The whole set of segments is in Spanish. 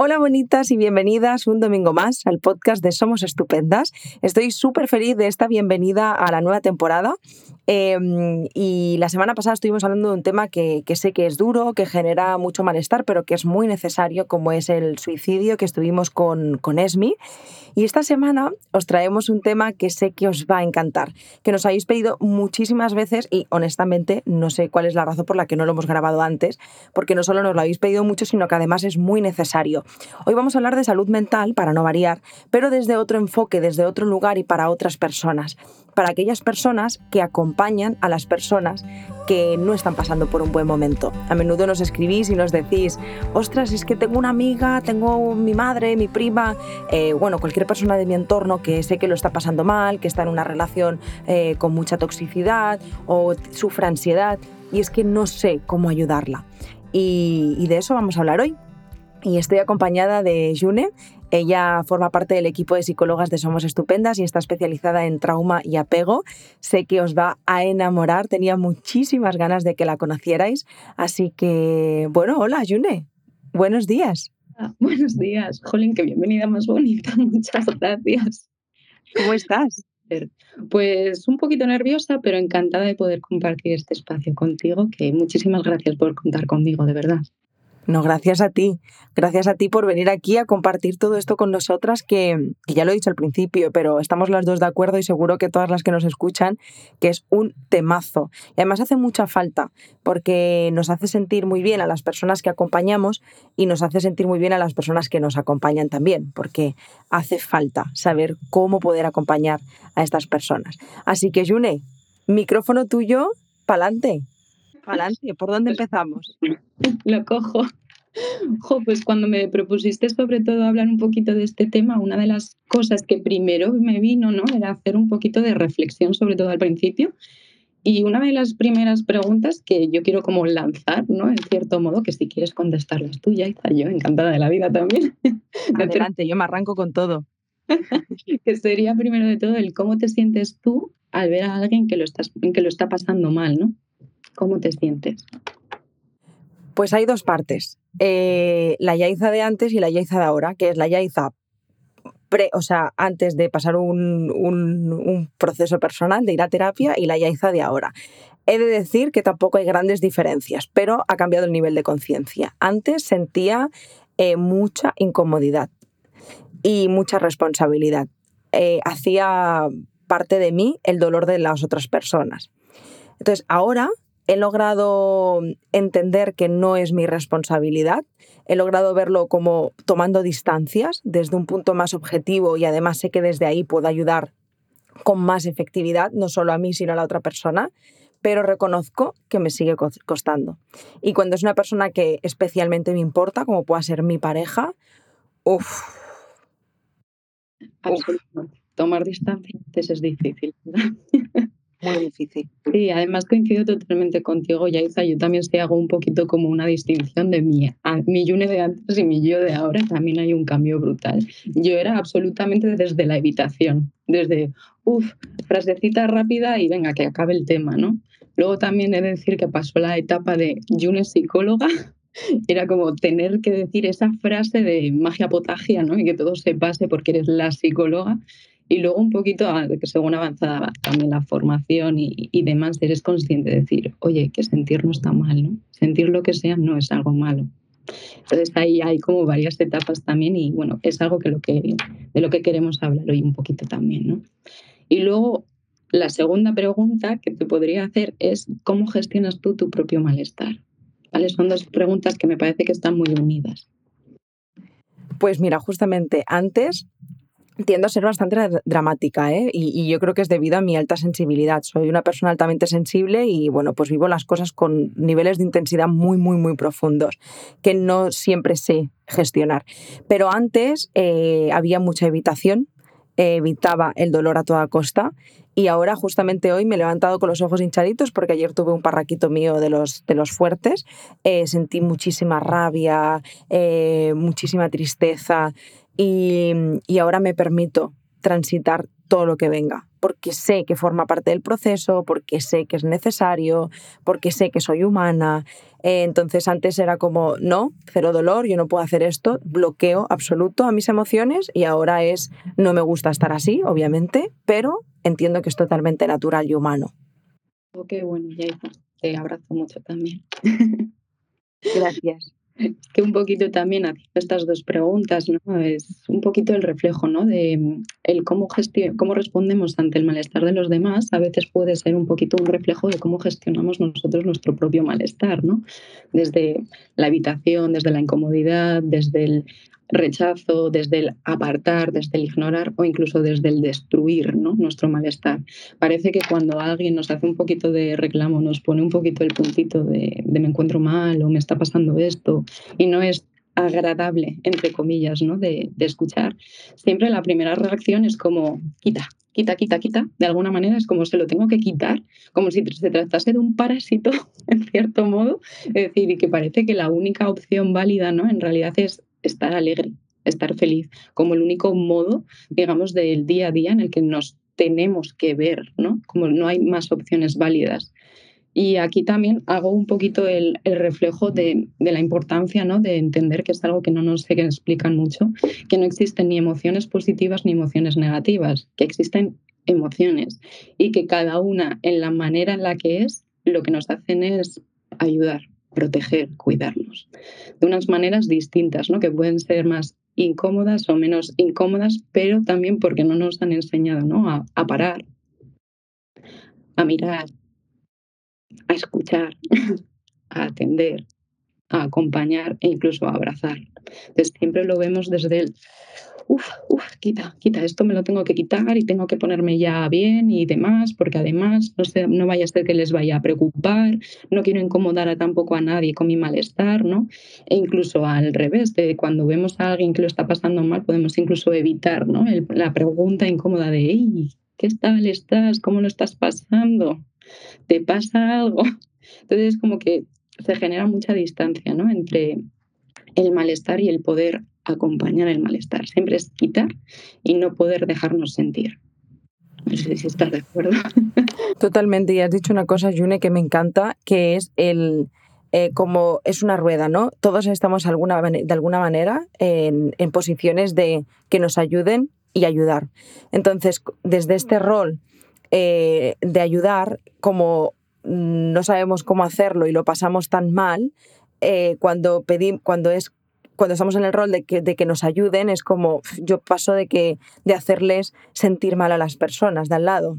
Hola bonitas y bienvenidas un domingo más al podcast de Somos Estupendas. Estoy súper feliz de esta bienvenida a la nueva temporada. Em, y la semana pasada estuvimos hablando de un tema que, sé que es duro, que genera mucho malestar, pero que es muy necesario, como es el suicidio, que estuvimos con, con Esmi. Y esta semana os traemos un tema que sé que os va a encantar, que nos habéis pedido muchísimas veces y honestamente no sé cuál es la razón por la que no lo hemos grabado antes, porque no solo nos lo habéis pedido mucho, sino que además es muy necesario. Hoy vamos a hablar de salud mental, para no variar, pero desde otro enfoque, desde otro lugar y para otras personas. Para aquellas personas que acompañan a las personas que no están pasando por un buen momento. A menudo nos escribís y nos decís, ostras, es que tengo una amiga, tengo mi madre, mi prima, eh, bueno, cualquier persona de mi entorno que sé que lo está pasando mal, que está en una relación eh, con mucha toxicidad o sufre ansiedad y es que no sé cómo ayudarla. y de eso vamos a hablar hoy y estoy acompañada de June. Ella forma parte del equipo de psicólogas de Somos Estupendas y está especializada en trauma y apego. Sé que os va a enamorar, tenía muchísimas ganas de que la conocierais. Así que, bueno, hola June, buenos días. Ah, buenos días, Jolín, qué bienvenida más bonita, muchas gracias. ¿Cómo estás? Pues un poquito nerviosa, pero encantada de poder compartir este espacio contigo, que muchísimas gracias por contar conmigo, de verdad. No, gracias a ti. Gracias a ti por venir aquí a compartir todo esto con nosotras, que, ya lo he dicho al principio, pero estamos las dos de acuerdo y seguro que todas las que nos escuchan, que es un temazo. Y además hace mucha falta, porque nos hace sentir muy bien a las personas que acompañamos y nos hace sentir muy bien a las personas que nos acompañan también, porque hace falta saber cómo poder acompañar a estas personas. Así que, June, micrófono tuyo, pa'lante. Pa'lante, ¿por dónde empezamos? Lo cojo. Jo, pues cuando me propusiste sobre todo hablar un poquito de este tema, una de las cosas que primero me vino, ¿no? Era hacer un poquito de reflexión, sobre todo al principio. Y una de las primeras preguntas que yo quiero como lanzar, ¿no? En cierto modo, que si quieres contestarlas tú, ya está yo encantada de la vida también. Adelante, yo me arranco con todo. que sería primero de todo el cómo te sientes tú al ver a alguien que lo, estás, que lo está pasando mal, ¿no? ¿Cómo te sientes? Pues hay dos partes. Eh, la Yaiza de antes y la Yaiza de ahora, que es la Yaiza pre, o sea, antes de pasar un, un, proceso personal de ir a terapia y la Yaiza de ahora. He de decir que tampoco hay grandes diferencias, pero ha cambiado el nivel de conciencia. Antes sentía eh, mucha incomodidad y mucha responsabilidad. Eh, hacía parte de mí el dolor de las otras personas. Entonces, ahora he logrado entender que no es mi responsabilidad, he logrado verlo como tomando distancias desde un punto más objetivo y además sé que desde ahí puedo ayudar con más efectividad, no solo a mí, sino a la otra persona, pero reconozco que me sigue costando. Y cuando es una persona que especialmente me importa, como pueda ser mi pareja, uff. Tomar distancia es difícil. muy difícil. Sí, además coincido totalmente contigo, Yaiza. Yo también se hago un poquito como una distinción de mi, mi Yune de antes y mi yo de ahora. También hay un cambio brutal. Yo era absolutamente desde la evitación, desde, uff, frasecita rápida y venga, que acabe el tema, ¿no? Luego también he de decir que pasó la etapa de Yune psicóloga. Era como tener que decir esa frase de magia potagia, ¿no? Y que todo se pase porque eres la psicóloga. Y luego un poquito, según avanzaba también la formación y, demás, eres consciente de decir, oye, que sentir no está mal, ¿no? Sentir lo que sea no es algo malo. Entonces ahí hay como varias etapas también y bueno, es algo que lo que, de lo que queremos hablar hoy un poquito también, ¿no? Y luego la segunda pregunta que te podría hacer es, ¿cómo gestionas tú tu propio malestar? ¿Vale? Son dos preguntas que me parece que están muy unidas. Pues mira, justamente antes tiendo a ser bastante dramática, ¿eh? y, yo creo que es debido a mi alta sensibilidad. Soy una persona altamente sensible y, bueno, pues vivo las cosas con niveles de intensidad muy, muy, muy profundos, que no siempre sé gestionar. Pero antes eh, había mucha evitación, evitaba el dolor a toda costa y ahora justamente hoy me he levantado con los ojos hinchaditos porque ayer tuve un parraquito mío de los, de los fuertes, eh, sentí muchísima rabia, eh, muchísima tristeza, y, ahora me permito transitar todo lo que venga, porque sé que forma parte del proceso, porque sé que es necesario, porque sé que soy humana. Eh, entonces antes era como, no, cero dolor, yo no puedo hacer esto, bloqueo absoluto a mis emociones y ahora es, no me gusta estar así, obviamente, pero entiendo que es totalmente natural y humano. Ok, bueno, ya te abrazo mucho también. Gracias. Que un poquito también haciendo estas dos preguntas, ¿no? Es un poquito el reflejo, ¿no? De mm, el cómo, cómo respondemos ante el malestar de los demás, a veces puede ser un poquito un reflejo de cómo gestionamos nosotros nuestro propio malestar, ¿no? Desde la habitación, desde la incomodidad, desde el rechazo, desde el apartar, desde el ignorar o incluso desde el destruir ¿no? nuestro malestar. Parece que cuando alguien nos hace un poquito de reclamo, nos pone un poquito el puntito de, me encuentro mal o me está pasando esto y no es agradable, entre comillas, ¿no? de, escuchar, siempre la primera reacción es como, quita, quita, quita, quita. De alguna manera es como se lo tengo que quitar, como si se tratase de un parásito, en cierto modo. Es decir, y que parece que la única opción válida, ¿no? En realidad es estar alegre, estar feliz, como el único modo, digamos, del día a día en el que nos tenemos que ver, ¿no? Como no hay más opciones válidas. Y aquí también hago un poquito el, reflejo de, la importancia ¿no? de entender que es algo que no nos sé que explican mucho, que no existen ni emociones positivas ni emociones negativas, que existen emociones y que cada una en la manera en la que es, lo que nos hacen es ayudar, proteger, cuidarnos, de unas maneras distintas, ¿no? que pueden ser más incómodas o menos incómodas, pero también porque no nos han enseñado ¿no? a, a parar, a mirar, a escuchar, a atender, a acompañar e incluso a abrazar. Entonces siempre lo vemos desde el uf, uf, quita, quita, esto me lo tengo que quitar y tengo que ponerme ya bien y demás, porque además no, sé, no vaya a ser que les vaya a preocupar, no quiero incomodar a tampoco a nadie con mi malestar, ¿no? E incluso al revés, de cuando vemos a alguien que lo está pasando mal, podemos incluso evitar, ¿no? la pregunta incómoda de, ¿qué tal estás? ¿Cómo lo estás pasando? ¿Te pasa algo? Entonces, como que se genera mucha distancia, ¿no? Entre el malestar y el poder acompañar el malestar. Siempre es quitar y no poder dejarnos sentir. No sé si estás de acuerdo. Totalmente. Y has dicho una cosa, June, que me encanta, que es el... Eh, como es una rueda, ¿no? Todos estamos alguna, de alguna manera en, posiciones de que nos ayuden y ayudar. Entonces, desde este rol eh, de ayudar, como no sabemos cómo hacerlo y lo pasamos tan mal, eh, cuando, pedimos, cuando es cuando estamos en el rol de que, de que nos ayuden, es como yo paso de, que, de hacerles sentir mal a las personas de al lado,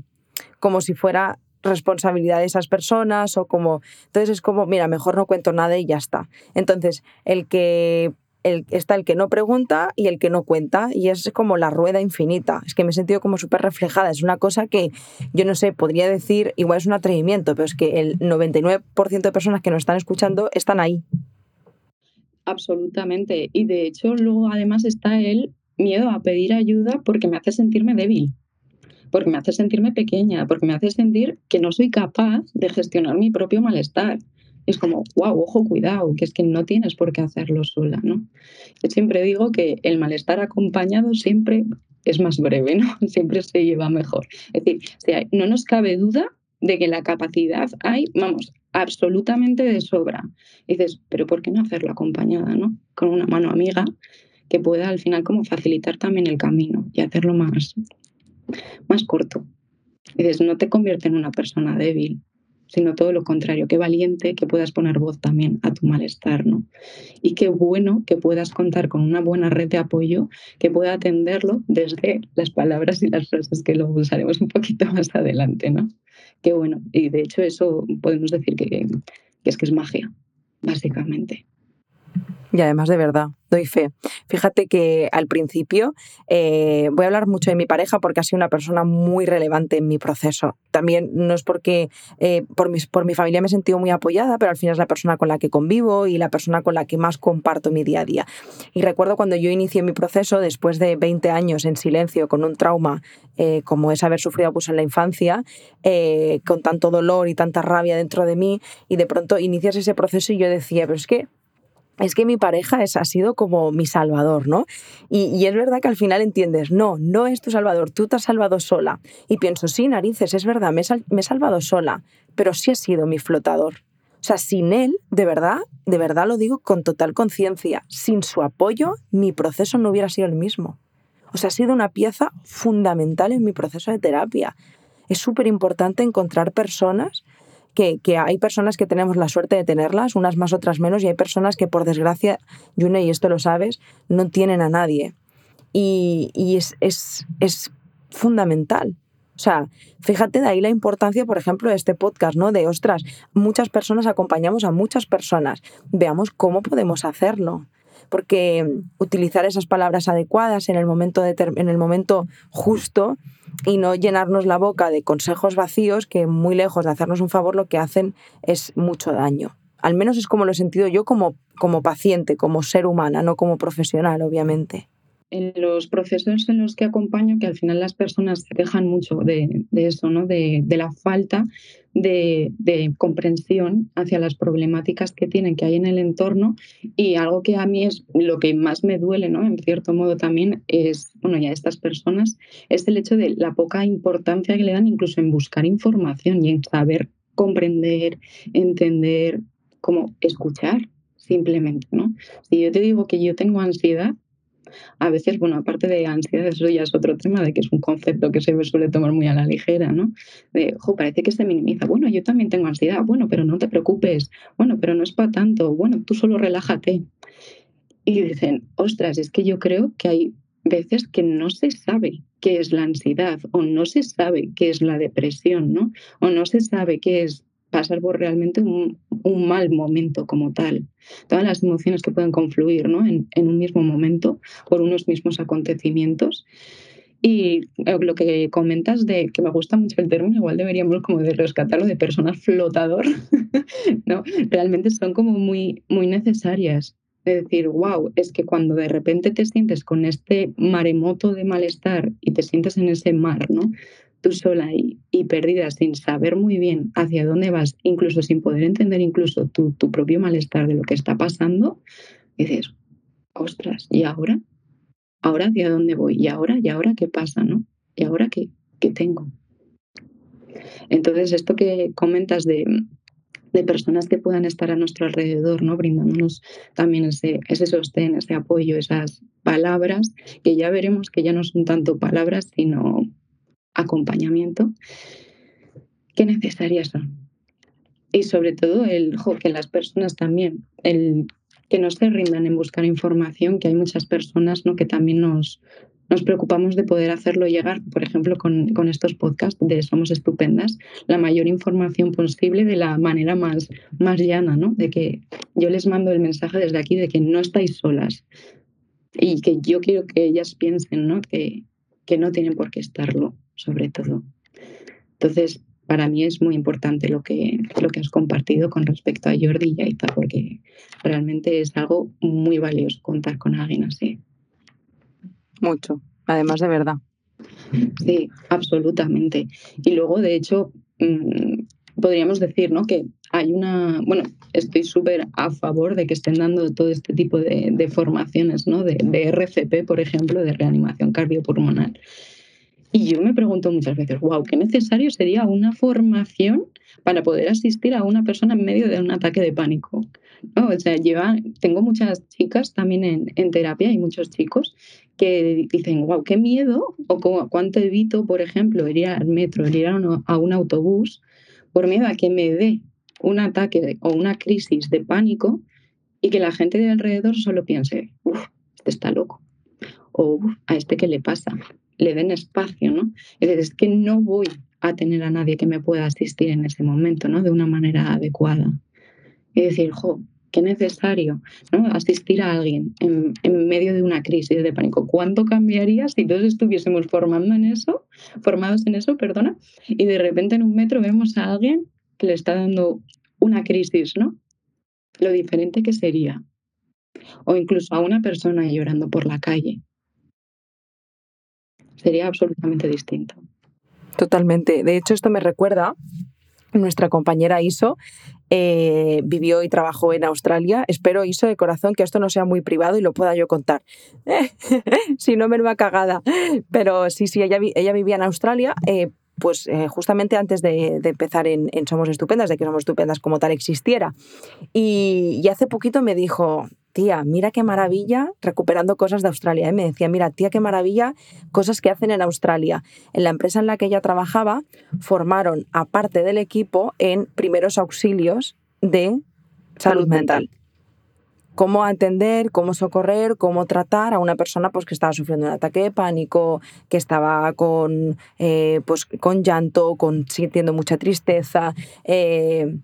como si fuera responsabilidad de esas personas o como... Entonces es como, mira, mejor no cuento nada y ya está. Entonces, el que el, está el que no pregunta y el que no cuenta, y es como la rueda infinita. Es que me he sentido como súper reflejada. Es una cosa que yo no sé, podría decir, igual es un atrevimiento, pero es que el 99% de personas que nos están escuchando están ahí. Absolutamente. Y de hecho, luego además está el miedo a pedir ayuda porque me hace sentirme débil, porque me hace sentirme pequeña, porque me hace sentir que no soy capaz de gestionar mi propio malestar. Es como, wow, ojo, cuidado, que es que no tienes por qué hacerlo sola, ¿no? Yo siempre digo que el malestar acompañado siempre es más breve, ¿no? Siempre se lleva mejor. Es decir, no nos cabe duda de que la capacidad hay, vamos, absolutamente de sobra. Y dices, pero ¿por qué no hacerlo acompañada, ¿no? Con una mano amiga que pueda al final como facilitar también el camino y hacerlo más, más corto. Y dices, no te convierte en una persona débil, sino todo lo contrario, qué valiente que puedas poner voz también a tu malestar, ¿no? Y qué bueno que puedas contar con una buena red de apoyo que pueda atenderlo desde las palabras y las frases que lo usaremos un poquito más adelante, ¿no? Qué bueno. Y de hecho eso podemos decir que, que es que es magia, básicamente. Y además de verdad, doy fe. Fíjate que al principio eh, voy a hablar mucho de mi pareja porque ha sido una persona muy relevante en mi proceso. También no es porque eh, por, mis, por mi familia me he sentido muy apoyada, pero al final es la persona con la que convivo y la persona con la que más comparto mi día a día. Y recuerdo cuando yo inicié mi proceso, después de 20 años en silencio, con un trauma eh, como es haber sufrido abuso en la infancia, con tanto dolor y tanta rabia dentro de mí, y de pronto inicias ese proceso y yo decía, pero es que es que mi pareja es, ha sido como mi salvador, ¿no? Y, es verdad que al final entiendes, no, no es tu salvador, tú te has salvado sola. Y pienso, sí, narices, es verdad, me, me he salvado sola, pero sí ha sido mi flotador. O sea, sin él, de verdad, de verdad lo digo con total conciencia, sin su apoyo, mi proceso no hubiera sido el mismo. O sea, ha sido una pieza fundamental en mi proceso de terapia. Es súper importante encontrar personas que, hay personas que tenemos la suerte de tenerlas, unas más, otras menos, y hay personas que por desgracia, June, y esto lo sabes, no tienen a nadie. Y, es, es, es fundamental. O sea, fíjate de ahí la importancia, por ejemplo, de este podcast, ¿no? De, ostras, muchas personas acompañamos a muchas personas. Veamos cómo podemos hacerlo. Porque utilizar esas palabras adecuadas en el momento, en el momento justo y no llenarnos la boca de consejos vacíos que muy lejos de hacernos un favor lo que hacen es mucho daño. Al menos es como lo he sentido yo como, como paciente, como ser humana, no como profesional, obviamente en los procesos en los que acompaño, que al final las personas se quejan mucho de, eso, ¿no? De, la falta de, comprensión hacia las problemáticas que tienen, que hay en el entorno. Y algo que a mí es lo que más me duele, ¿no? En cierto modo también es, bueno, ya estas personas, es el hecho de la poca importancia que le dan incluso en buscar información y en saber comprender, entender, como escuchar simplemente, ¿no? Si yo te digo que yo tengo ansiedad, a veces, bueno, aparte de ansiedad, eso ya es otro tema, de que es un concepto que se suele tomar muy a la ligera, ¿no? De, parece que se minimiza. Bueno, yo también tengo ansiedad. Bueno, pero no te preocupes. Bueno, pero no es para tanto. Bueno, tú solo relájate. Y dicen, ostras, es que yo creo que hay veces que no se sabe qué es la ansiedad o no se sabe qué es la depresión, ¿no? O no se sabe qué es pasar por realmente un, mal momento como tal. Todas las emociones que pueden confluir ¿no? en, un mismo momento por unos mismos acontecimientos. Y eh, lo que comentas de que me gusta mucho el término, igual deberíamos como de rescatarlo de personas flotador, ¿no? Realmente son como muy, muy necesarias. De decir, wow, es que cuando de repente te sientes con este maremoto de malestar y te sientes en ese mar, ¿no? Tú sola y, perdida sin saber muy bien hacia dónde vas, incluso sin poder entender incluso tu, tu propio malestar de lo que está pasando, dices, ostras, ¿y ahora? ¿Ahora hacia dónde voy? ¿Y ahora? ¿Y ahora qué pasa? ¿no? ¿Y ahora qué, qué tengo? Entonces, esto que comentas de, de personas que puedan estar a nuestro alrededor, ¿no? brindándonos también ese, ese sostén, ese apoyo, esas palabras, que ya veremos que ya no son tanto palabras, sino acompañamiento, qué necesarias son. Y sobre todo el que las personas también, el que no se rindan en buscar información, que hay muchas personas ¿no? que también nos, nos preocupamos de poder hacerlo llegar, por ejemplo, con, con, estos podcasts de Somos Estupendas, la mayor información posible de la manera más, más llana, ¿no? De que yo les mando el mensaje desde aquí de que no estáis solas y que yo quiero que ellas piensen, ¿no? Que, que no tienen por qué estarlo sobre todo. Entonces, para mí es muy importante lo que, lo que has compartido con respecto a Jordi y Aiza, porque realmente es algo muy valioso contar con alguien así. Mucho, además de verdad. Sí, absolutamente. Y luego, de hecho, mm, podríamos decir ¿no? que hay una, bueno, estoy súper a favor de que estén dando todo este tipo de, formaciones, ¿no? De, de, RCP, por ejemplo, de reanimación cardiopulmonar. Y yo me pregunto muchas veces, wow, qué necesario sería una formación para poder asistir a una persona en medio de un ataque de pánico. ¿no? O sea, lleva, tengo muchas chicas también en, terapia y muchos chicos que dicen, wow, qué miedo, o cuánto evito, por ejemplo, ir al metro, ir a un, a un autobús, por miedo a que me dé un ataque o una crisis de pánico y que la gente de alrededor solo piense, uff, este está loco, o a este qué le pasa, le den espacio, ¿no? Es decir, es que no voy a tener a nadie que me pueda asistir en ese momento, ¿no? De una manera adecuada. Y decir, jo, qué necesario, ¿no? Asistir a alguien en, medio de una crisis de pánico. ¿Cuánto cambiaría si todos estuviésemos formando en eso, formados en eso, perdona, y de repente en un metro vemos a alguien que le está dando una crisis, ¿no? Lo diferente que sería. O incluso a una persona llorando por la calle, sería absolutamente distinto. Totalmente. De hecho, esto me recuerda nuestra compañera Iso, eh, vivió y trabajó en Australia. Espero, Iso, de corazón, que esto no sea muy privado y lo pueda yo contar. si no, me va cagada. Pero sí, sí, ella, vivía en Australia. Eh, pues eh, justamente antes de, empezar en, Somos Estupendas, de que Somos Estupendas como tal existiera. Y, hace poquito me dijo, tía, mira qué maravilla, recuperando cosas de Australia. Y me decía, mira, tía, qué maravilla, cosas que hacen en Australia. En la empresa en la que ella trabajaba, formaron a parte del equipo en primeros auxilios de salud mental cómo atender, cómo socorrer, cómo tratar a una persona pues, que estaba sufriendo un ataque de pánico, que estaba con, eh, pues, con llanto, con, sintiendo mucha tristeza. Eh,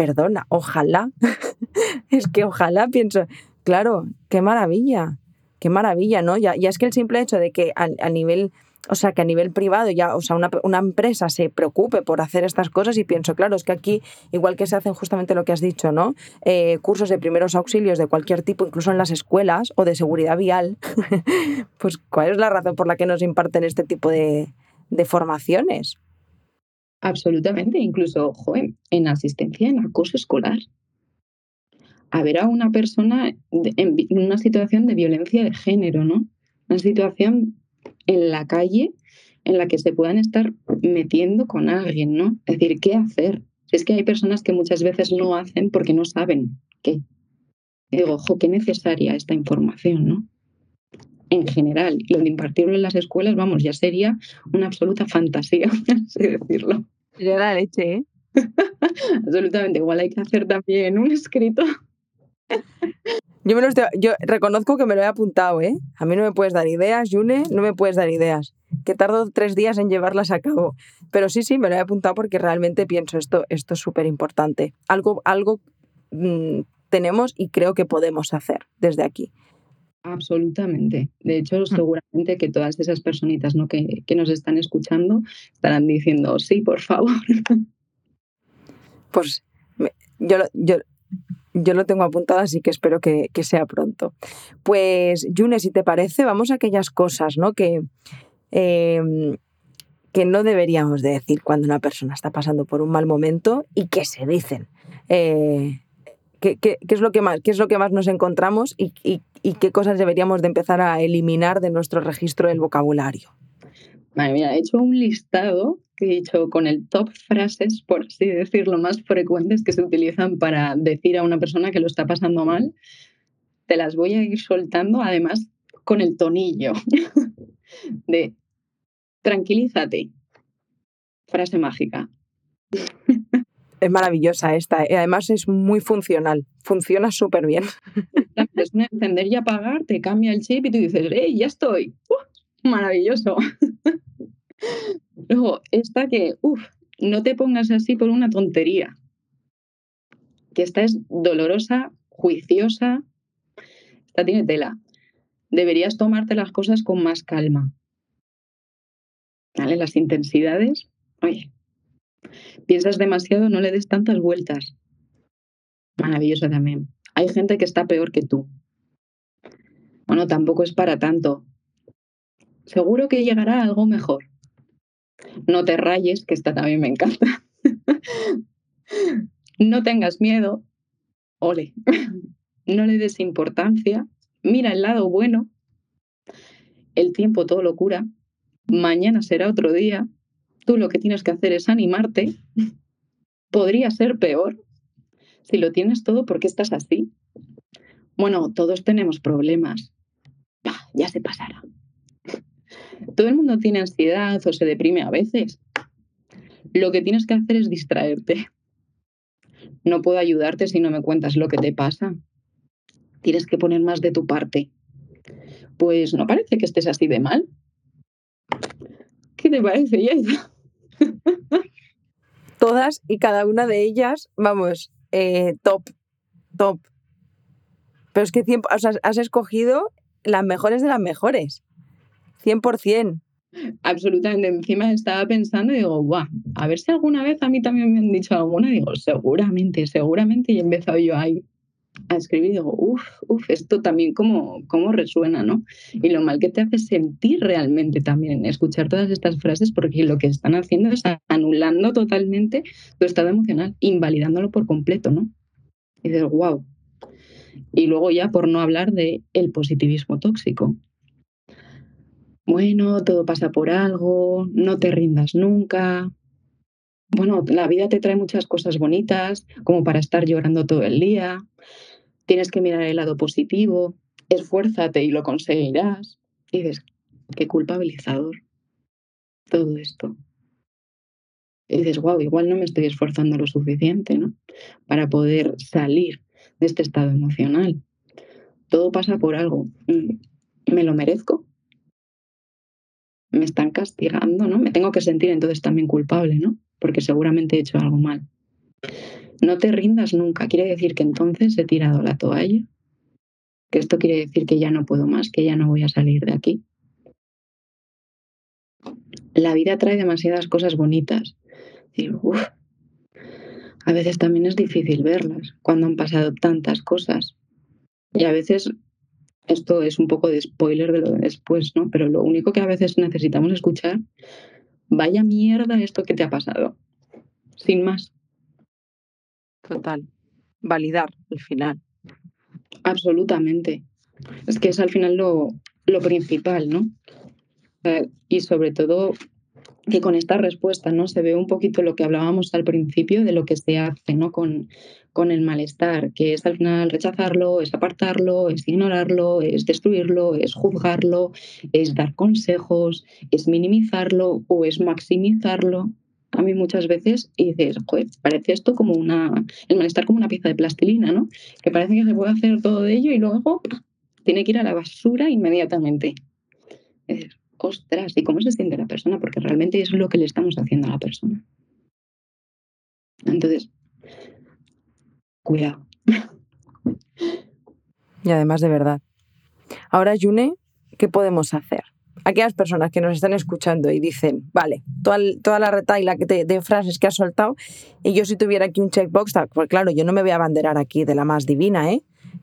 perdona, ojalá. es que ojalá pienso, claro, qué maravilla, qué maravilla, ¿no? Ya, ya es que el simple hecho de que a nivel o sea, que a nivel privado ya, o sea, una, empresa se preocupe por hacer estas cosas y pienso, claro, es que aquí, igual que se hacen justamente lo que has dicho, ¿no? Eh, cursos de primeros auxilios de cualquier tipo, incluso en las escuelas o de seguridad vial, pues ¿cuál es la razón por la que nos imparten este tipo de, formaciones? Absolutamente, incluso, joven, en asistencia en acoso escolar. A ver a una persona en una situación de violencia de género, ¿no? Una situación en la calle en la que se puedan estar metiendo con alguien, ¿no? Es decir, ¿qué hacer? Es que hay personas que muchas veces no hacen porque no saben qué. digo, ojo, qué necesaria esta información, ¿no? En general, lo de impartirlo en las escuelas, vamos, ya sería una absoluta fantasía, así decirlo. Sería la leche, ¿eh? Absolutamente. Igual hay que hacer también un escrito yo, me yo reconozco que me lo he apuntado, ¿eh? A mí no me puedes dar ideas, June, no me puedes dar ideas. Que tardo tres días en llevarlas a cabo. Pero sí, sí, me lo he apuntado porque realmente pienso esto, esto es súper importante. Algo, algo mm, tenemos y creo que podemos hacer desde aquí. Absolutamente. De hecho, mm. seguramente que todas esas personitas ¿no? que, que nos están escuchando estarán diciendo, sí, por favor. Pues yo, yo yo lo tengo apuntado, así que espero que, sea pronto. Pues, June, si te parece, vamos a aquellas cosas ¿no? que, em, que no deberíamos de decir cuando una persona está pasando por un mal momento y que se dicen. Eh, ¿qué, es lo que más, ¿Qué es lo que más nos encontramos y, y qué cosas deberíamos de empezar a eliminar de nuestro registro del vocabulario? Madre mía, he hecho un listado que he dicho con el top frases, por así decirlo, más frecuentes que se utilizan para decir a una persona que lo está pasando mal. Te las voy a ir soltando, además, con el tonillo de tranquilízate. Frase mágica. Es maravillosa esta, y además es muy funcional, funciona súper bien. Es un encender y apagar, te cambia el chip y tú dices, ¡eh, ya estoy! maravilloso. Luego, esta que, uff, no te pongas así por una tontería. Que esta es dolorosa, juiciosa. Esta tiene tela. Deberías tomarte las cosas con más calma. ¿Vale? Las intensidades. Oye, piensas demasiado, no le des tantas vueltas. Maravillosa también. Hay gente que está peor que tú. Bueno, tampoco es para tanto. Seguro que llegará algo mejor. No te rayes, que esta también me encanta. no tengas miedo. Ole. no le des importancia. Mira el lado bueno. El tiempo todo lo cura. Mañana será otro día. Tú lo que tienes que hacer es animarte. Podría ser peor. Si lo tienes todo, ¿por qué estás así? Bueno, todos tenemos problemas. ya se pasará. Todo el mundo tiene ansiedad o se deprime a veces. Lo que tienes que hacer es distraerte. No puedo ayudarte si no me cuentas lo que te pasa. Tienes que poner más de tu parte. Pues no parece que estés así de mal. ¿Qué te parece, Yaida? Todas y cada una de ellas, vamos, eh, top, top. Pero es que has escogido las mejores de las mejores. 100%. Absolutamente. Encima estaba pensando y digo, guau, a ver si alguna vez a mí también me han dicho alguna. Digo, seguramente, seguramente. Y he empezado yo ahí. A escribir y digo, uff, uff, esto también cómo, cómo resuena, ¿no? Y lo mal que te hace sentir realmente también escuchar todas estas frases porque lo que están haciendo es anulando totalmente tu estado emocional, invalidándolo por completo, ¿no? Y dices, wow. Y luego ya por no hablar de el positivismo tóxico. Bueno, todo pasa por algo, no te rindas nunca, bueno, la vida te trae muchas cosas bonitas, como para estar llorando todo el día. Tienes que mirar el lado positivo, esfuérzate y lo conseguirás. Y dices, qué culpabilizador todo esto. Y dices, wow, igual no me estoy esforzando lo suficiente, ¿no? Para poder salir de este estado emocional. Todo pasa por algo. Mm, ¿Me lo merezco? ¿Me están castigando, no? Me tengo que sentir entonces también culpable, ¿no? Porque seguramente he hecho algo mal. No te rindas nunca, quiere decir que entonces he tirado la toalla, que esto quiere decir que ya no puedo más, que ya no voy a salir de aquí. La vida trae demasiadas cosas bonitas. a veces también es difícil verlas cuando han pasado tantas cosas. Y a veces esto es un poco de spoiler de lo de después, ¿no? Pero lo único que a veces necesitamos escuchar vaya mierda esto que te ha pasado. Sin más. Total. Validar al final. Absolutamente. Es que es al final lo, lo principal, ¿no? y sobre todo que con esta respuesta ¿no? se ve un poquito lo que hablábamos al principio de lo que se hace ¿no? con, con el malestar, que es al final rechazarlo, es apartarlo, es ignorarlo, es destruirlo, es juzgarlo, es dar consejos, es minimizarlo o es maximizarlo. A mí muchas veces y dices, joder, parece esto como una, el malestar como una pieza de plastilina, ¿no? Que parece que se puede hacer todo de ello y luego tiene que ir a la basura inmediatamente. Ostras, ¿y cómo se siente la persona? Porque realmente es lo que le estamos haciendo a la persona. Entonces, cuidado. Y además de verdad. Ahora, June, ¿qué podemos hacer? Aquellas personas que nos están escuchando y dicen, vale, toda, toda la retaila que de frases que has soltado, y yo si tuviera aquí un checkbox, pues claro, yo no me voy a abanderar aquí de la más divina, ¿eh?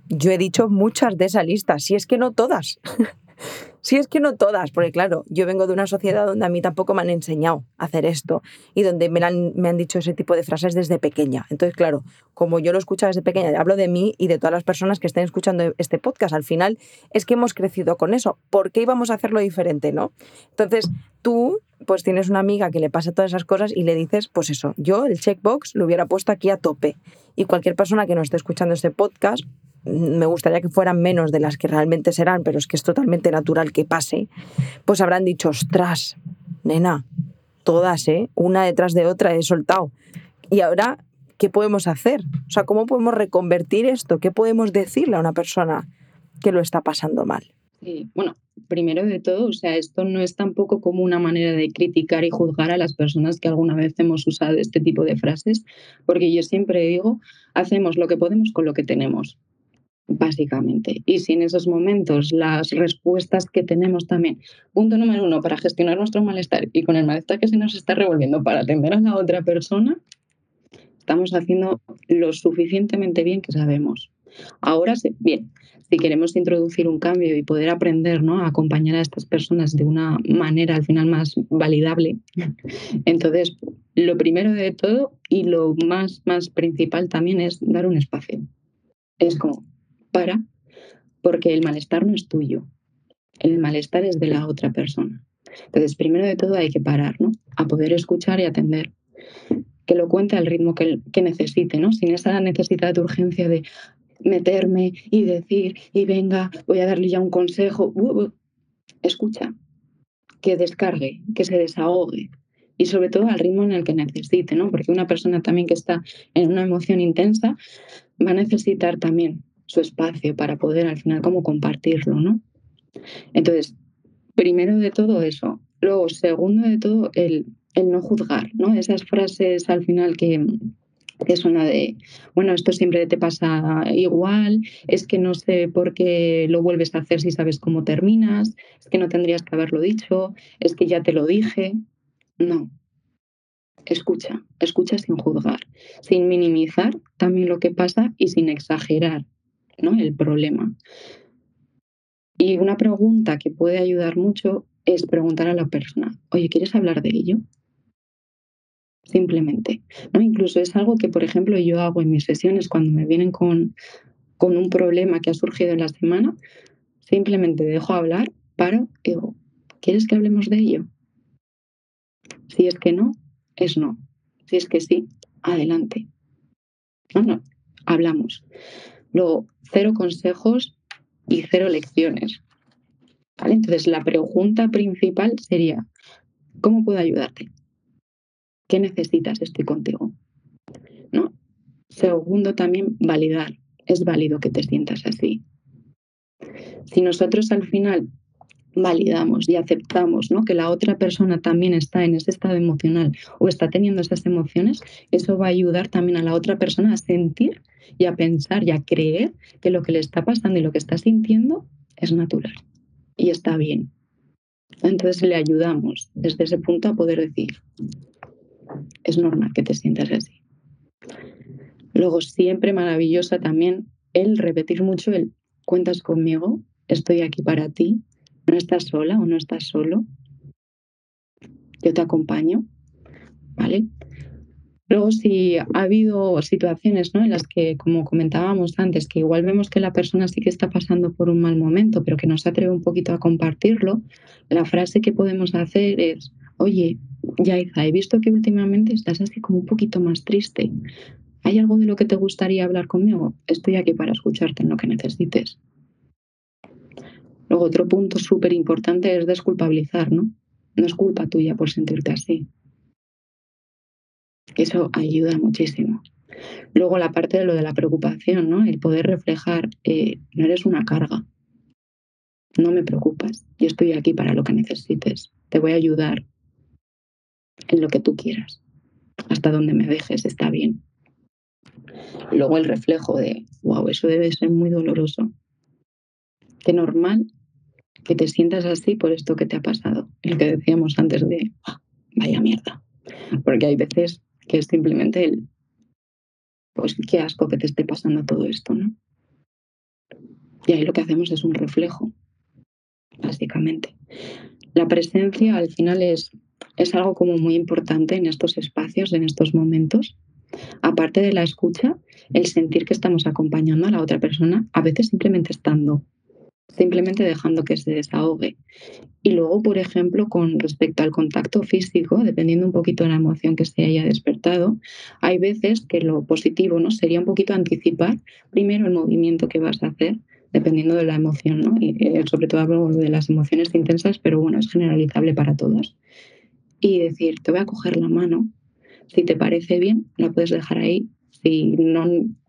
Yo he dicho muchas de esa lista, si es que no todas. Si es que no todas, porque claro, yo vengo de una sociedad donde a mí tampoco me han enseñado a hacer esto y donde me han, me han dicho ese tipo de frases desde pequeña. Entonces, claro, como yo lo escuchado desde pequeña, hablo de mí y de todas las personas que estén escuchando este podcast. Al final es que hemos crecido con eso. ¿Por qué íbamos a hacerlo diferente, no? Entonces, tú pues tienes una amiga que le pasa todas esas cosas y le dices, pues eso, yo el checkbox lo hubiera puesto aquí a tope. Y cualquier persona que nos esté escuchando este podcast, me gustaría que fueran menos de las que realmente serán, pero es que es totalmente natural que pase, pues habrán dicho, ostras, nena, todas, ¿eh? Una detrás de otra he soltado. Y ahora, ¿qué podemos hacer? O sea, ¿cómo podemos reconvertir esto? ¿Qué podemos decirle a una persona que lo está pasando mal? Bueno, primero de todo, o sea, esto no es tampoco como una manera de criticar y juzgar a las personas que alguna vez hemos usado este tipo de frases, porque yo siempre digo, hacemos lo que podemos con lo que tenemos básicamente. Y si en esos momentos las respuestas que tenemos también, punto número uno, para gestionar nuestro malestar y con el malestar que se nos está revolviendo para atender a la otra persona, estamos haciendo lo suficientemente bien que sabemos. Ahora, bien, si queremos introducir un cambio y poder aprender ¿no? a acompañar a estas personas de una manera al final más validable, entonces lo primero de todo y lo más, más principal también es dar un espacio. Es como, para, porque el malestar no es tuyo, el malestar es de la otra persona. Entonces, primero de todo hay que parar, ¿no? A poder escuchar y atender. Que lo cuente al ritmo que, necesite, ¿no? Sin esa necesidad de urgencia de meterme y decir, y venga, voy a darle ya un consejo. Escucha, que descargue, que se desahogue, y sobre todo al ritmo en el que necesite, ¿no? Porque una persona también que está en una emoción intensa va a necesitar también su espacio para poder al final como compartirlo, ¿no? Entonces, primero de todo eso. Luego, segundo de todo, el, el no juzgar, ¿no? Esas frases al final que, que es una de, bueno, esto siempre te pasa igual, es que no sé por qué lo vuelves a hacer si sabes cómo terminas, es que no tendrías que haberlo dicho, es que ya te lo dije. No. Escucha, escucha sin juzgar, sin minimizar también lo que pasa y sin exagerar ¿no? el problema. Y una pregunta que puede ayudar mucho es preguntar a la persona, oye, ¿quieres hablar de ello? Simplemente. ¿no? Incluso es algo que, por ejemplo, yo hago en mis sesiones cuando me vienen con, con un problema que ha surgido en la semana. Simplemente dejo hablar, paro y digo, ¿quieres que hablemos de ello? Si es que no, es no. Si es que sí, adelante. No, no, hablamos. Luego, cero consejos y cero lecciones. Entonces, la pregunta principal sería, ¿cómo puedo ayudarte? ¿Qué necesitas? Estoy contigo. ¿No? Segundo, también validar. Es válido que te sientas así. Si nosotros al final validamos y aceptamos ¿no? que la otra persona también está en ese estado emocional o está teniendo esas emociones, eso va a ayudar también a la otra persona a sentir y a pensar y a creer que lo que le está pasando y lo que está sintiendo es natural y está bien. Entonces le ayudamos desde ese punto a poder decir, es normal que te sientas así. Luego, siempre maravillosa también el repetir mucho el cuentas conmigo, estoy aquí para ti, no estás sola o no estás solo, yo te acompaño, ¿vale? Luego, si ha habido situaciones ¿no? en las que, como comentábamos antes, que igual vemos que la persona sí que está pasando por un mal momento, pero que no se atreve un poquito a compartirlo, la frase que podemos hacer es, oye, Yaiza, he visto que últimamente estás así como un poquito más triste. ¿Hay algo de lo que te gustaría hablar conmigo? Estoy aquí para escucharte en lo que necesites. Luego, otro punto súper importante es desculpabilizar, ¿no? No es culpa tuya por sentirte así. Eso ayuda muchísimo. Luego la parte de lo de la preocupación, ¿no? El poder reflejar, eh, no eres una carga. No me preocupas. Yo estoy aquí para lo que necesites. Te voy a ayudar en lo que tú quieras. Hasta donde me dejes está bien. Luego el reflejo de, wow, eso debe ser muy doloroso. Qué normal que te sientas así por esto que te ha pasado. Lo que decíamos antes de, ah, vaya mierda. Porque hay veces que es simplemente el, pues qué asco que te esté pasando todo esto, ¿no? Y ahí lo que hacemos es un reflejo, básicamente. La presencia al final es, es algo como muy importante en estos espacios, en estos momentos. Aparte de la escucha, el sentir que estamos acompañando a la otra persona, a veces simplemente estando, simplemente dejando que se desahogue. Y luego, por ejemplo, con respecto al contacto físico, dependiendo un poquito de la emoción que se haya despertado, hay veces que lo positivo ¿no? sería un poquito anticipar primero el movimiento que vas a hacer, dependiendo de la emoción, ¿no? y, eh, sobre todo hablo de las emociones intensas, pero bueno, es generalizable para todas. Y decir, te voy a coger la mano, si te parece bien, la puedes dejar ahí. Si no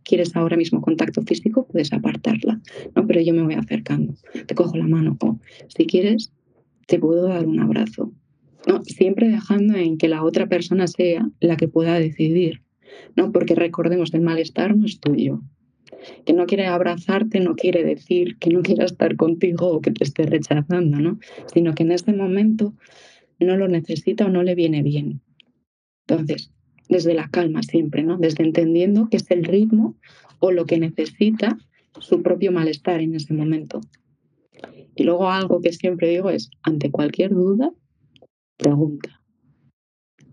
quieres ahora mismo contacto físico, puedes apartarla, ¿no? Pero yo me voy acercando, te cojo la mano si quieres, te puedo dar un abrazo. ¿no? Siempre dejando en que la otra persona sea la que pueda decidir, ¿no? Porque recordemos, el malestar no es tuyo. Que no quiere abrazarte no quiere decir que no quiera estar contigo o que te esté rechazando, ¿no? Sino que en este momento no lo necesita o no le viene bien. Entonces, desde la calma siempre, ¿no? Desde entendiendo que es el ritmo o lo que necesita su propio malestar en ese momento. Y luego algo que siempre digo es, ante cualquier duda, pregunta.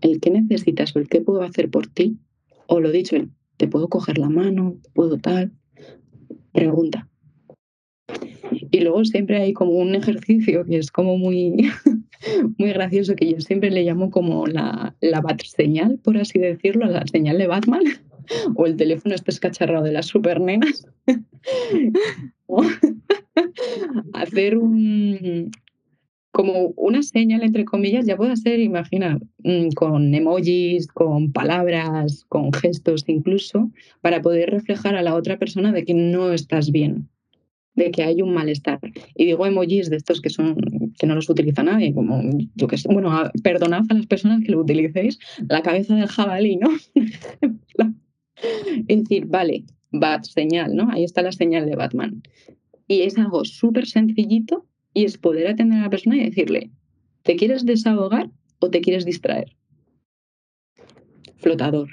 El qué necesitas o el qué puedo hacer por ti, o lo dicho, te puedo coger la mano, puedo tal, pregunta. Y luego siempre hay como un ejercicio que es como muy, muy gracioso, que yo siempre le llamo como la, la bat señal, por así decirlo, la señal de Batman, o el teléfono este escacharrado de las supernenas. Hacer un, como una señal, entre comillas, ya puede ser, imagina, mm, con emojis, con palabras, con gestos incluso, para poder reflejar a la otra persona de que no estás bien de que hay un malestar. Y digo emojis de estos que son que no los utiliza nadie, como yo que sé, bueno, perdonad a las personas que lo utilicéis, la cabeza del jabalí, ¿no? es decir, vale, bat señal, ¿no? Ahí está la señal de Batman. Y es algo súper sencillito y es poder atender a la persona y decirle, ¿te quieres desahogar o te quieres distraer? Flotador.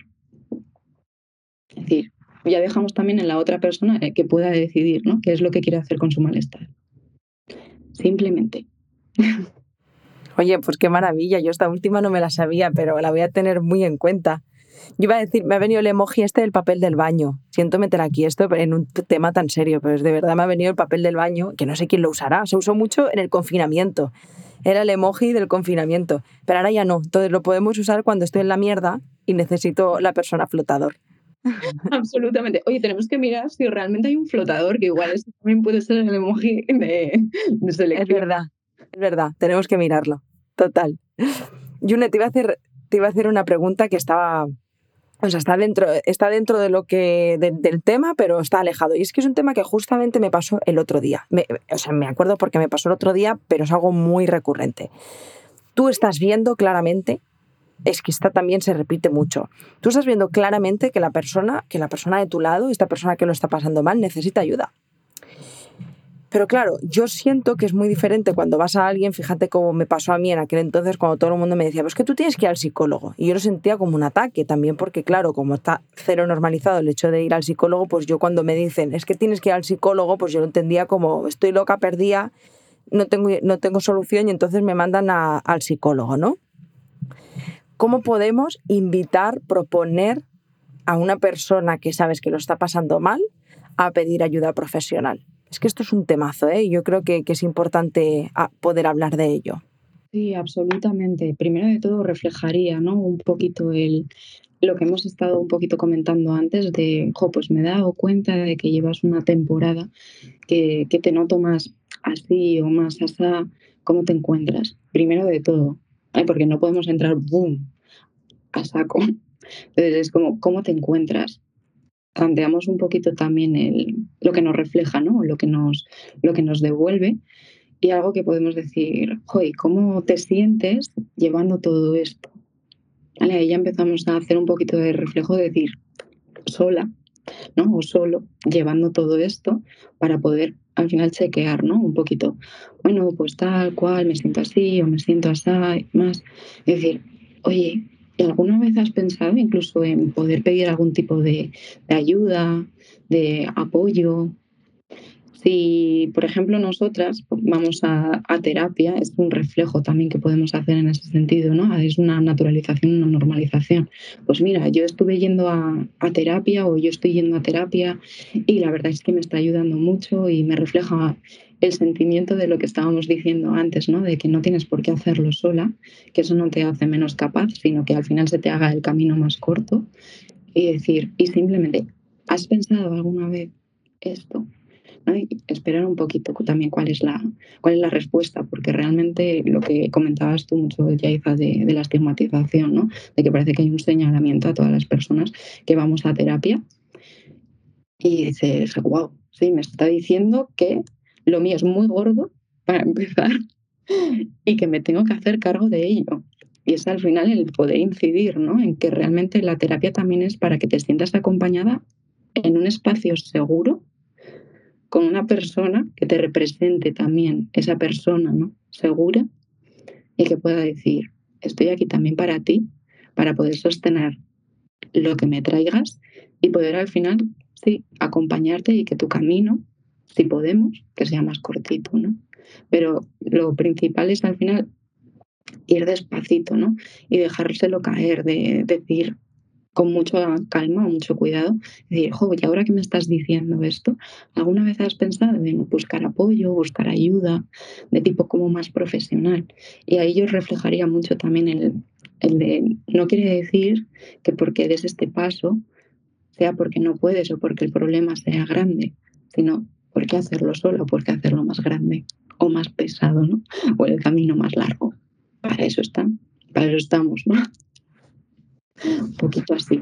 Es decir, ya dejamos también en la otra persona eh, que pueda decidir, ¿no? ¿Qué es lo que quiere hacer con su malestar? Simplemente. Oye, pues qué maravilla. Yo esta última no me la sabía, pero la voy a tener muy en cuenta. Yo iba a decir, me ha venido el emoji este del papel del baño. Siento meter aquí esto en un tema tan serio, pero de verdad me ha venido el papel del baño, que no sé quién lo usará. Se usó mucho en el confinamiento. Era el emoji del confinamiento. Pero ahora ya no. Entonces lo podemos usar cuando estoy en la mierda y necesito la persona flotador. Absolutamente. Oye, tenemos que mirar si realmente hay un flotador, que igual eso también puede ser el emoji de, de selección. Es verdad, es verdad. Tenemos que mirarlo. Total. Yune, te iba a hacer, te iba a hacer una pregunta que estaba o sea, está dentro, está dentro de lo que, del tema, pero está alejado. Y es que es un tema que justamente me pasó el otro día. o sea, me acuerdo porque me pasó el otro día, pero es algo muy recurrente. Tú estás viendo claramente, es que esta también se repite mucho. Tú estás viendo claramente que la persona, que la persona de tu lado, esta persona que lo está pasando mal, necesita ayuda. Pero claro, yo siento que es muy diferente cuando vas a alguien, fíjate cómo me pasó a mí en aquel entonces cuando todo el mundo me decía, pues que tú tienes que ir al psicólogo. Y yo lo sentía como un ataque también porque claro, como está cero normalizado el hecho de ir al psicólogo, pues yo cuando me dicen, es que tienes que ir al psicólogo, pues yo lo entendía como estoy loca, perdida, no tengo, no tengo solución y entonces me mandan al psicólogo, ¿no? ¿Cómo podemos invitar, proponer a una persona que sabes que lo está pasando mal a pedir ayuda profesional? Es que esto es un temazo, ¿eh? Yo creo que, es importante ah, poder hablar de ello. Sí, absolutamente. Primero de todo reflejaría, ¿no? Un poquito el, lo que hemos estado un poquito comentando antes de, jo, pues me he dado cuenta de que llevas una temporada que, te noto más así o más así, ¿cómo te encuentras? Primero de todo, porque no podemos entrar, boom, a saco. Entonces es como, ¿cómo te encuentras? planteamos un poquito también el, lo que nos refleja, ¿no? lo, que nos, lo que nos devuelve y algo que podemos decir, joy, ¿cómo te sientes llevando todo esto? Ahí ya empezamos a hacer un poquito de reflejo, de decir, sola, ¿no? O solo, llevando todo esto para poder al final chequear, ¿no? Un poquito, bueno, pues tal cual, me siento así o me siento así, más. Es decir, oye, ¿Alguna vez has pensado incluso en poder pedir algún tipo de, ayuda, de apoyo? Si, por ejemplo, nosotras vamos a, terapia, es un reflejo también que podemos hacer en ese sentido, ¿no? Es una naturalización, una normalización. Pues mira, yo estuve yendo a, a terapia o yo estoy yendo a terapia y la verdad es que me está ayudando mucho y me refleja el sentimiento de lo que estábamos diciendo antes, ¿no? De que no tienes por qué hacerlo sola, que eso no te hace menos capaz, sino que al final se te haga el camino más corto y decir, y simplemente, ¿has pensado alguna vez esto? Y esperar un poquito también cuál es la, cuál es la respuesta, porque realmente lo que comentabas tú mucho, Yaiza, de, de la estigmatización, ¿no? de que parece que hay un señalamiento a todas las personas que vamos a terapia y dices, wow, sí, me está diciendo que lo mío es muy gordo para empezar y que me tengo que hacer cargo de ello. Y es al final el poder incidir, ¿no? En que realmente la terapia también es para que te sientas acompañada en un espacio seguro con una persona que te represente también esa persona, ¿no? Segura y que pueda decir, estoy aquí también para ti, para poder sostener lo que me traigas y poder al final, sí, acompañarte y que tu camino si podemos, que sea más cortito, ¿no? Pero lo principal es al final ir despacito, ¿no? Y dejárselo caer, de, decir con mucha calma, mucho cuidado, decir, jo, y ahora que me estás diciendo esto, ¿alguna vez has pensado en buscar apoyo, buscar ayuda de tipo como más profesional? Y ahí yo reflejaría mucho también el, el de, no quiere decir que porque des este paso sea porque no puedes o porque el problema sea grande, sino ¿Por qué hacerlo solo? ¿Por qué hacerlo más grande o más pesado, ¿no? O el camino más largo. Para eso están, para eso estamos, ¿no? Un poquito así.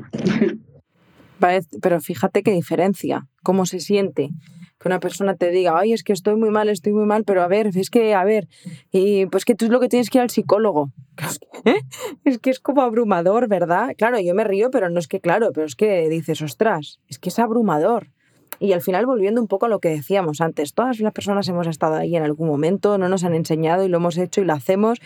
Pero fíjate qué diferencia, cómo se siente que una persona te diga, ay, es que estoy muy mal, estoy muy mal, pero a ver, es que, a ver, y pues que tú es lo que tienes que ir al psicólogo. Es que es como abrumador, ¿verdad? Claro, yo me río, pero no es que, claro, pero es que dices, ostras, es que es abrumador Y al final, volviendo un poco a lo que decíamos antes, todas las personas hemos estado ahí en algún momento, no nos han enseñado y lo hemos hecho y lo hacemos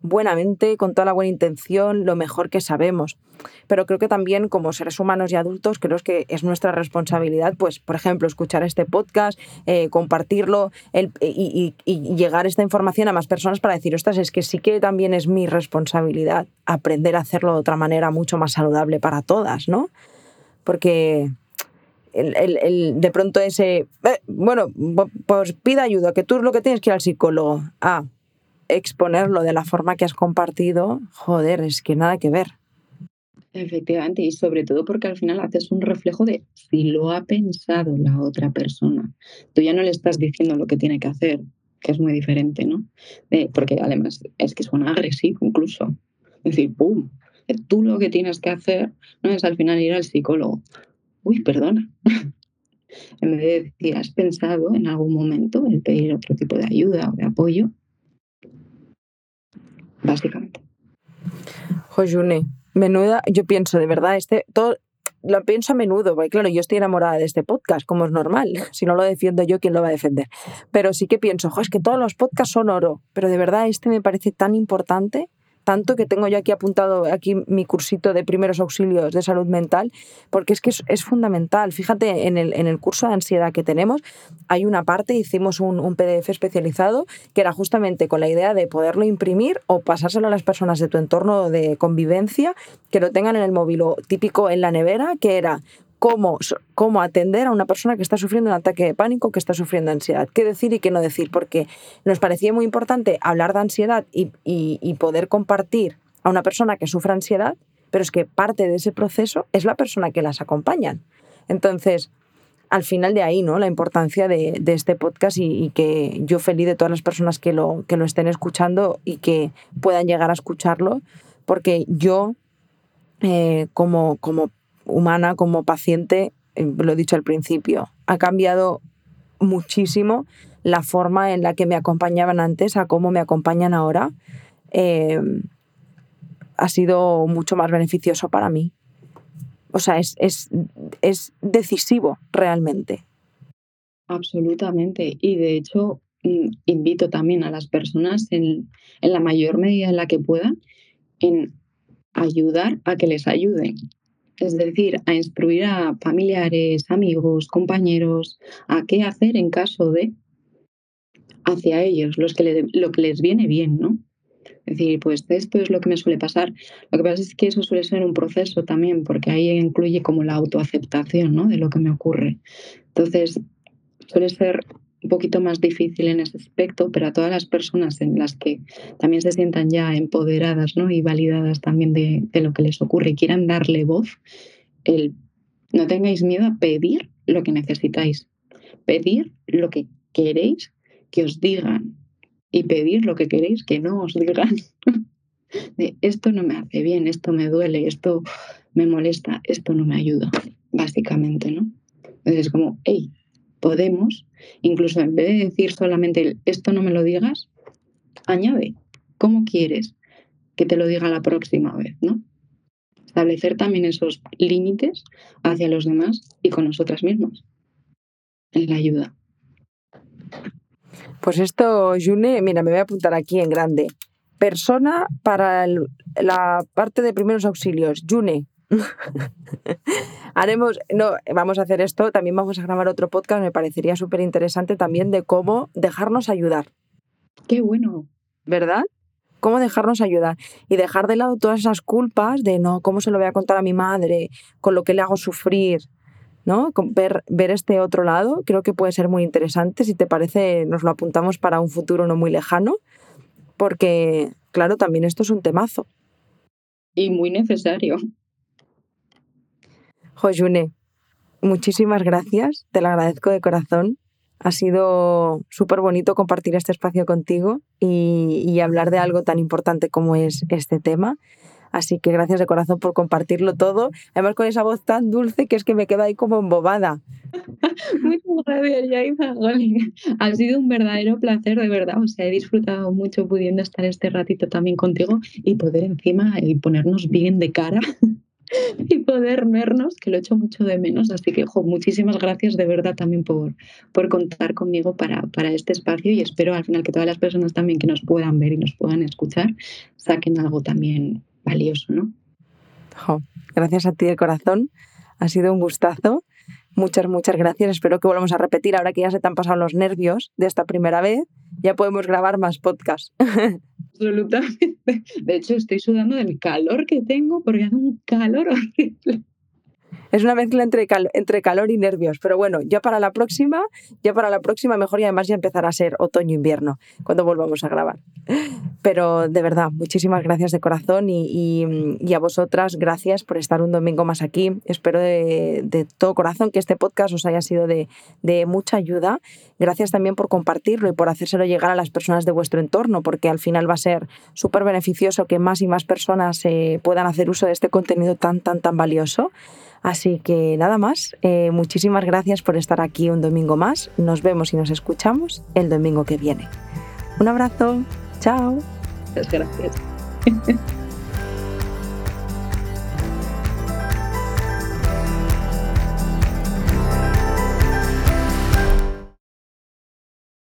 buenamente, con toda la buena intención, lo mejor que sabemos. Pero creo que también como seres humanos y adultos, creo que es nuestra responsabilidad, pues, por ejemplo, escuchar este podcast, eh, compartirlo y, y, llegar esta información a más personas para decir, ostras, es que sí que también es mi responsabilidad aprender a hacerlo de otra manera mucho más saludable para todas, ¿no? Porque el, de pronto ese, eh, bueno, pues pida ayuda, que tú lo que tienes que ir al psicólogo. Ah, exponerlo de la forma que has compartido, joder, es que nada que ver. Efectivamente, y sobre todo porque al final haces un reflejo de si lo ha pensado la otra persona. Tú ya no le estás diciendo lo que tiene que hacer, que es muy diferente, ¿no? porque además es que suena agresivo incluso. Es decir, ¡pum! Tú lo que tienes que hacer no es al final ir al psicólogo uy, perdona. en vez de decir, ¿has pensado en algún momento en pedir otro tipo de ayuda o de apoyo? Básicamente. Jojune, menuda, yo pienso de verdad, este, todo, lo pienso a menudo, porque claro, yo estoy enamorada de este podcast, como es normal. Si no lo defiendo yo, ¿quién lo va a defender? Pero sí que pienso, es que todos los podcasts son oro, pero de verdad este me parece tan importante tanto que tengo yo aquí apuntado aquí mi cursito de primeros auxilios de salud mental, porque es que es, fundamental. Fíjate, en el, en el, curso de ansiedad que tenemos hay una parte, hicimos un, un, PDF especializado que era justamente con la idea de poderlo imprimir o pasárselo a las personas de tu entorno de convivencia que lo tengan en el móvil o típico en la nevera, que era cómo, cómo atender a una persona que está sufriendo un ataque de pánico, que está sufriendo ansiedad. ¿Qué decir y qué no decir? Porque nos parecía muy importante hablar de ansiedad y, y, poder compartir a una persona que sufre ansiedad, pero es que parte de ese proceso es la persona que las acompaña. Entonces, al final de ahí, ¿no? La importancia de, este podcast y, que yo feliz de todas las personas que lo, que lo estén escuchando y que puedan llegar a escucharlo, porque yo, eh, como, como humana, como paciente, eh, lo he dicho al principio, ha cambiado muchísimo la forma en la que me acompañaban antes a cómo me acompañan ahora. Eh, ha sido mucho más beneficioso para mí. O sea, es, es, es decisivo realmente. Absolutamente. Y de hecho, mm, invito también a las personas en, en la mayor medida en la que puedan en ayudar a que les ayuden es decir, a instruir a familiares, amigos, compañeros, a qué hacer en caso de hacia ellos, los que lo que les viene bien, ¿no? Es decir, pues esto es lo que me suele pasar. Lo que pasa es que eso suele ser un proceso también, porque ahí incluye como la autoaceptación, ¿no? De lo que me ocurre. Entonces, suele ser un poquito más difícil en ese aspecto, pero a todas las personas en las que también se sientan ya empoderadas ¿no? y validadas también de, lo que les ocurre y quieran darle voz, el, no tengáis miedo a pedir lo que necesitáis, pedir lo que queréis que os digan y pedir lo que queréis que no os digan. de esto no me hace bien, esto me duele, esto me molesta, esto no me ayuda, básicamente, ¿no? Entonces es como, hey, podemos, incluso en vez de decir solamente esto no me lo digas, añade, ¿cómo quieres que te lo diga la próxima vez? ¿no? Establecer también esos límites hacia los demás y con nosotras mismas en la ayuda. Pues esto, June, mira, me voy a apuntar aquí en grande. Persona para la parte de primeros auxilios. June, Haremos, no, vamos a hacer esto, también vamos a grabar otro podcast, me parecería súper interesante también de cómo dejarnos ayudar. Qué bueno. ¿Verdad? Cómo dejarnos ayudar y dejar de lado todas esas culpas de no, cómo se lo voy a contar a mi madre, con lo que le hago sufrir, ¿no? Ver, ver este otro lado creo que puede ser muy interesante. Si te parece, nos lo apuntamos para un futuro no muy lejano, porque, claro, también esto es un temazo. Y muy necesario. Jojune, muchísimas gracias, te lo agradezco de corazón. Ha sido súper bonito compartir este espacio contigo y, hablar de algo tan importante como es este tema. Así que gracias de corazón por compartirlo todo. Además con esa voz tan dulce que es que me quedo ahí como embobada. Muchas gracias, Yaiza. Ha sido un verdadero placer, de verdad. O sea, he disfrutado mucho pudiendo estar este ratito también contigo y poder encima y ponernos bien de cara y poder vernos, que lo echo mucho de menos. Así que, ojo, muchísimas gracias de verdad también por, por contar conmigo para, para este espacio y espero al final que todas las personas también que nos puedan ver y nos puedan escuchar saquen algo también valioso, ¿no? gracias a ti de corazón. Ha sido un gustazo. Muchas, muchas gracias. Espero que volvamos a repetir ahora que ya se te han pasado los nervios de esta primera vez. Ya podemos grabar más podcasts. Absolutamente. De hecho, estoy sudando del calor que tengo porque hace un calor horrible. Es una mezcla entre, entre calor y nervios, pero bueno, ya para la próxima, ya para la próxima mejor y además ya empezará a ser otoño-invierno cuando volvamos a grabar. Pero de verdad, muchísimas gracias de corazón y, y, a vosotras, gracias por estar un domingo más aquí. Espero de, de todo corazón que este podcast os haya sido de, de mucha ayuda. Gracias también por compartirlo y por hacérselo llegar a las personas de vuestro entorno, porque al final va a ser súper beneficioso que más y más personas eh, puedan hacer uso de este contenido tan, tan, tan valioso. Así que nada más, eh, muchísimas gracias por estar aquí un domingo más. Nos vemos y nos escuchamos el domingo que viene. Un abrazo, chao. Muchas gracias.